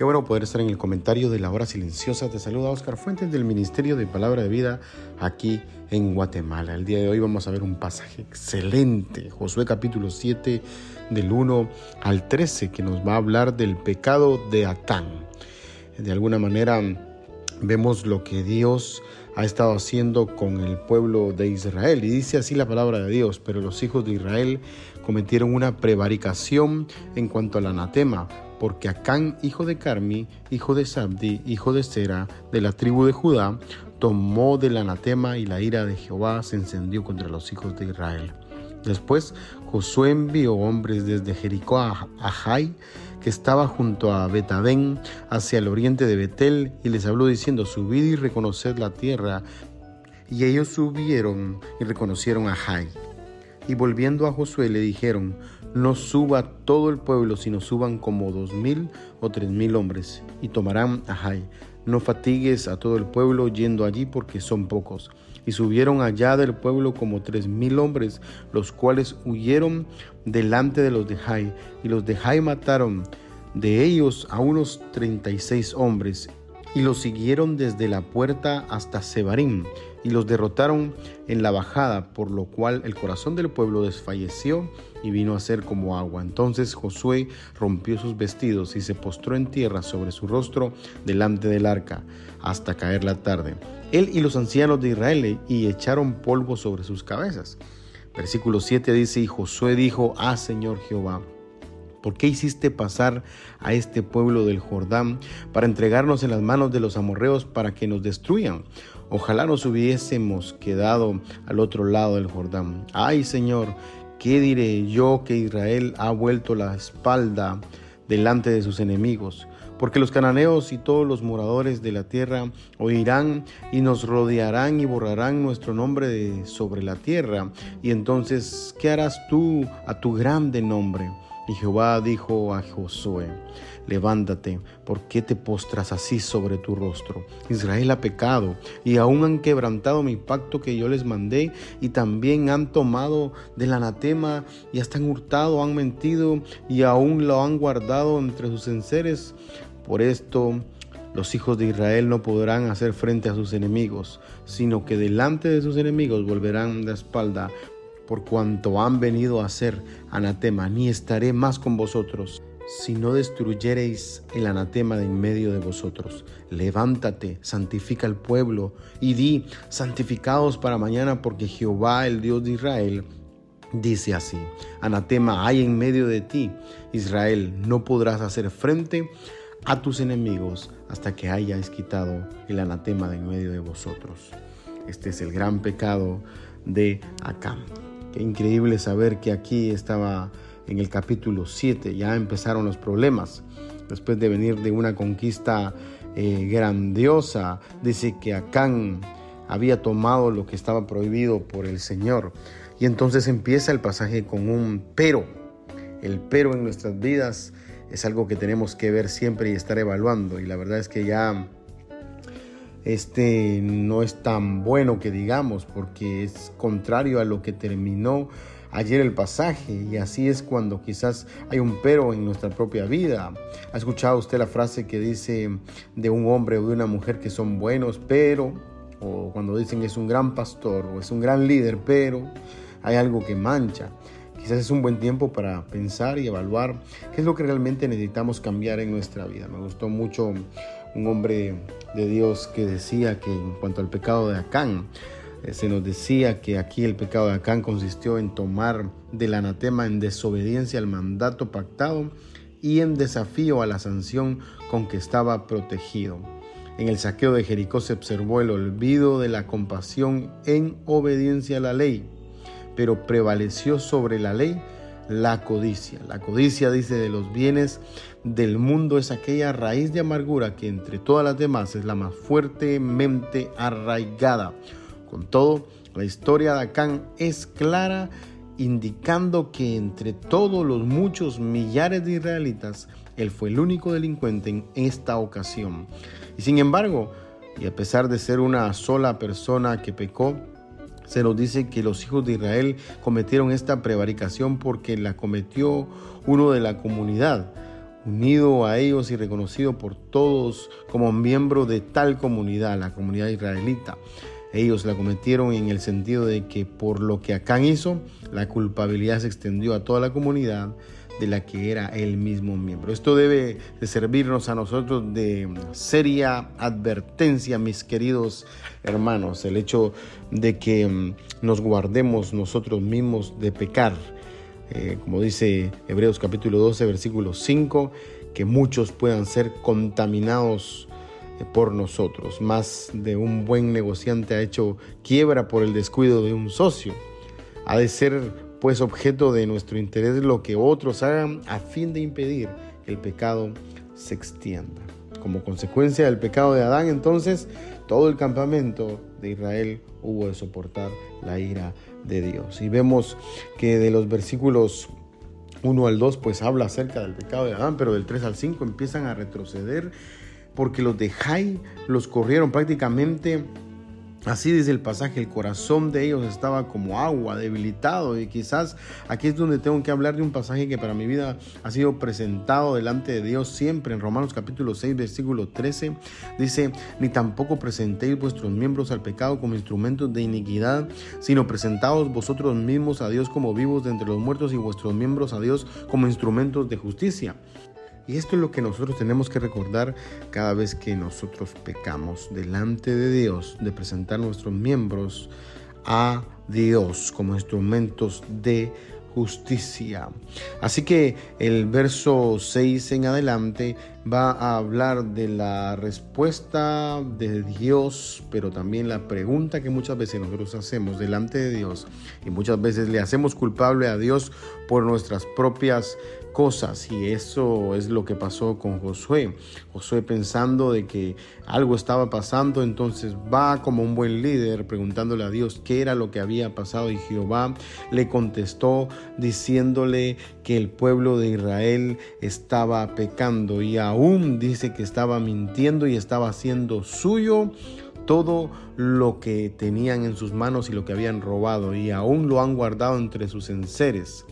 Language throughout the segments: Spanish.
Qué bueno poder estar en el comentario de la hora silenciosa. Te saluda Oscar Fuentes del Ministerio de Palabra de Vida aquí en Guatemala. El día de hoy vamos a ver un pasaje excelente, Josué capítulo 7 del 1 al 13, que nos va a hablar del pecado de Atán. De alguna manera vemos lo que Dios ha estado haciendo con el pueblo de Israel. Y dice así la palabra de Dios, pero los hijos de Israel cometieron una prevaricación en cuanto al anatema porque Acán, hijo de Carmi, hijo de Sabdi, hijo de Sera, de la tribu de Judá, tomó del anatema y la ira de Jehová se encendió contra los hijos de Israel. Después Josué envió hombres desde Jericó a Jai, que estaba junto a Betadén, hacia el oriente de Betel, y les habló diciendo, subid y reconoced la tierra. Y ellos subieron y reconocieron a Jai. Y volviendo a Josué le dijeron, no suba todo el pueblo, sino suban como dos mil o tres mil hombres, y tomarán a Jai. No fatigues a todo el pueblo yendo allí, porque son pocos. Y subieron allá del pueblo como tres mil hombres, los cuales huyeron delante de los de Jai, y los de Jai mataron de ellos a unos treinta y seis hombres, y los siguieron desde la puerta hasta Sebarim, y los derrotaron en la bajada, por lo cual el corazón del pueblo desfalleció y vino a ser como agua. Entonces Josué rompió sus vestidos y se postró en tierra sobre su rostro delante del arca, hasta caer la tarde. Él y los ancianos de Israel y echaron polvo sobre sus cabezas. Versículo 7 dice, y Josué dijo, ah Señor Jehová, ¿Por qué hiciste pasar a este pueblo del Jordán para entregarnos en las manos de los amorreos para que nos destruyan? Ojalá nos hubiésemos quedado al otro lado del Jordán. Ay Señor, ¿qué diré yo que Israel ha vuelto la espalda delante de sus enemigos? Porque los cananeos y todos los moradores de la tierra oirán y nos rodearán y borrarán nuestro nombre de sobre la tierra. Y entonces, ¿qué harás tú a tu grande nombre? Y Jehová dijo a Josué, levántate, ¿por qué te postras así sobre tu rostro? Israel ha pecado y aún han quebrantado mi pacto que yo les mandé y también han tomado del anatema y hasta han hurtado, han mentido y aún lo han guardado entre sus enseres. Por esto los hijos de Israel no podrán hacer frente a sus enemigos, sino que delante de sus enemigos volverán la espalda por cuanto han venido a ser anatema, ni estaré más con vosotros, si no destruyereis el anatema de en medio de vosotros. Levántate, santifica al pueblo, y di, santificados para mañana, porque Jehová, el Dios de Israel, dice así, anatema hay en medio de ti, Israel, no podrás hacer frente a tus enemigos hasta que hayas quitado el anatema de en medio de vosotros. Este es el gran pecado de Acán. Qué increíble saber que aquí estaba en el capítulo 7, ya empezaron los problemas. Después de venir de una conquista eh, grandiosa, dice que Acán había tomado lo que estaba prohibido por el Señor. Y entonces empieza el pasaje con un pero. El pero en nuestras vidas es algo que tenemos que ver siempre y estar evaluando. Y la verdad es que ya este no es tan bueno que digamos porque es contrario a lo que terminó ayer el pasaje y así es cuando quizás hay un pero en nuestra propia vida. ¿Ha escuchado usted la frase que dice de un hombre o de una mujer que son buenos, pero, o cuando dicen es un gran pastor o es un gran líder, pero hay algo que mancha? Quizás es un buen tiempo para pensar y evaluar qué es lo que realmente necesitamos cambiar en nuestra vida. Me gustó mucho un hombre de Dios que decía que en cuanto al pecado de Acán, eh, se nos decía que aquí el pecado de Acán consistió en tomar del anatema en desobediencia al mandato pactado y en desafío a la sanción con que estaba protegido. En el saqueo de Jericó se observó el olvido de la compasión en obediencia a la ley, pero prevaleció sobre la ley la codicia. La codicia, dice, de los bienes del mundo es aquella raíz de amargura que entre todas las demás es la más fuertemente arraigada. Con todo, la historia de Acán es clara, indicando que entre todos los muchos millares de israelitas, él fue el único delincuente en esta ocasión. Y sin embargo, y a pesar de ser una sola persona que pecó, se nos dice que los hijos de Israel cometieron esta prevaricación porque la cometió uno de la comunidad, unido a ellos y reconocido por todos como miembro de tal comunidad, la comunidad israelita. Ellos la cometieron en el sentido de que por lo que Acán hizo, la culpabilidad se extendió a toda la comunidad de la que era el mismo miembro. Esto debe de servirnos a nosotros de seria advertencia, mis queridos hermanos, el hecho de que mm, nos guardemos nosotros mismos de pecar. Eh, como dice Hebreos capítulo 12, versículo 5, que muchos puedan ser contaminados eh, por nosotros. Más de un buen negociante ha hecho quiebra por el descuido de un socio. Ha de ser pues objeto de nuestro interés lo que otros hagan a fin de impedir que el pecado se extienda. Como consecuencia del pecado de Adán, entonces, todo el campamento de Israel hubo de soportar la ira de Dios. Y vemos que de los versículos 1 al 2, pues habla acerca del pecado de Adán, pero del 3 al 5 empiezan a retroceder porque los de Jai los corrieron prácticamente Así dice el pasaje, el corazón de ellos estaba como agua, debilitado. Y quizás aquí es donde tengo que hablar de un pasaje que para mi vida ha sido presentado delante de Dios siempre. En Romanos capítulo 6, versículo 13, dice, ni tampoco presentéis vuestros miembros al pecado como instrumentos de iniquidad, sino presentaos vosotros mismos a Dios como vivos de entre los muertos y vuestros miembros a Dios como instrumentos de justicia. Y esto es lo que nosotros tenemos que recordar cada vez que nosotros pecamos delante de Dios, de presentar nuestros miembros a Dios como instrumentos de justicia. Así que el verso 6 en adelante va a hablar de la respuesta de Dios, pero también la pregunta que muchas veces nosotros hacemos delante de Dios. Y muchas veces le hacemos culpable a Dios por nuestras propias cosas. Y eso es lo que pasó con Josué. Josué pensando de que algo estaba pasando, entonces va como un buen líder preguntándole a Dios qué era lo que había pasado. Y Jehová le contestó diciéndole que el pueblo de Israel estaba pecando y aún dice que estaba mintiendo y estaba haciendo suyo todo lo que tenían en sus manos y lo que habían robado y aún lo han guardado entre sus enseres.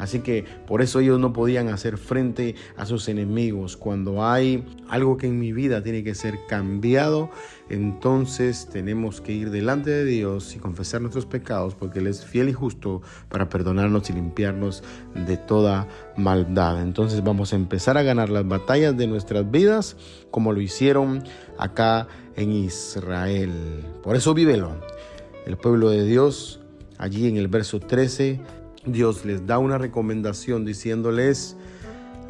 Así que por eso ellos no podían hacer frente a sus enemigos. Cuando hay algo que en mi vida tiene que ser cambiado, entonces tenemos que ir delante de Dios y confesar nuestros pecados porque Él es fiel y justo para perdonarnos y limpiarnos de toda maldad. Entonces vamos a empezar a ganar las batallas de nuestras vidas como lo hicieron acá en Israel. Por eso vívelo. El pueblo de Dios, allí en el verso 13, Dios les da una recomendación diciéndoles,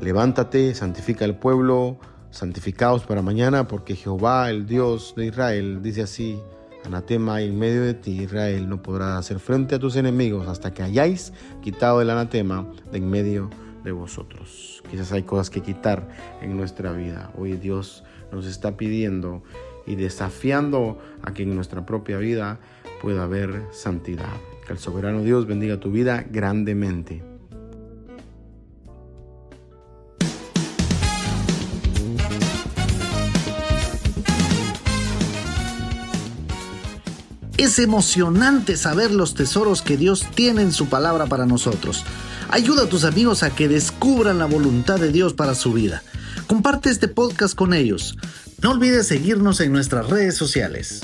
levántate, santifica el pueblo, santificaos para mañana, porque Jehová, el Dios de Israel, dice así, anatema en medio de ti, Israel, no podrá hacer frente a tus enemigos hasta que hayáis quitado el anatema de en medio de vosotros. Quizás hay cosas que quitar en nuestra vida. Hoy Dios nos está pidiendo y desafiando a que en nuestra propia vida pueda haber santidad. Que el soberano Dios bendiga tu vida grandemente. Es emocionante saber los tesoros que Dios tiene en su palabra para nosotros. Ayuda a tus amigos a que descubran la voluntad de Dios para su vida. Comparte este podcast con ellos. No olvides seguirnos en nuestras redes sociales.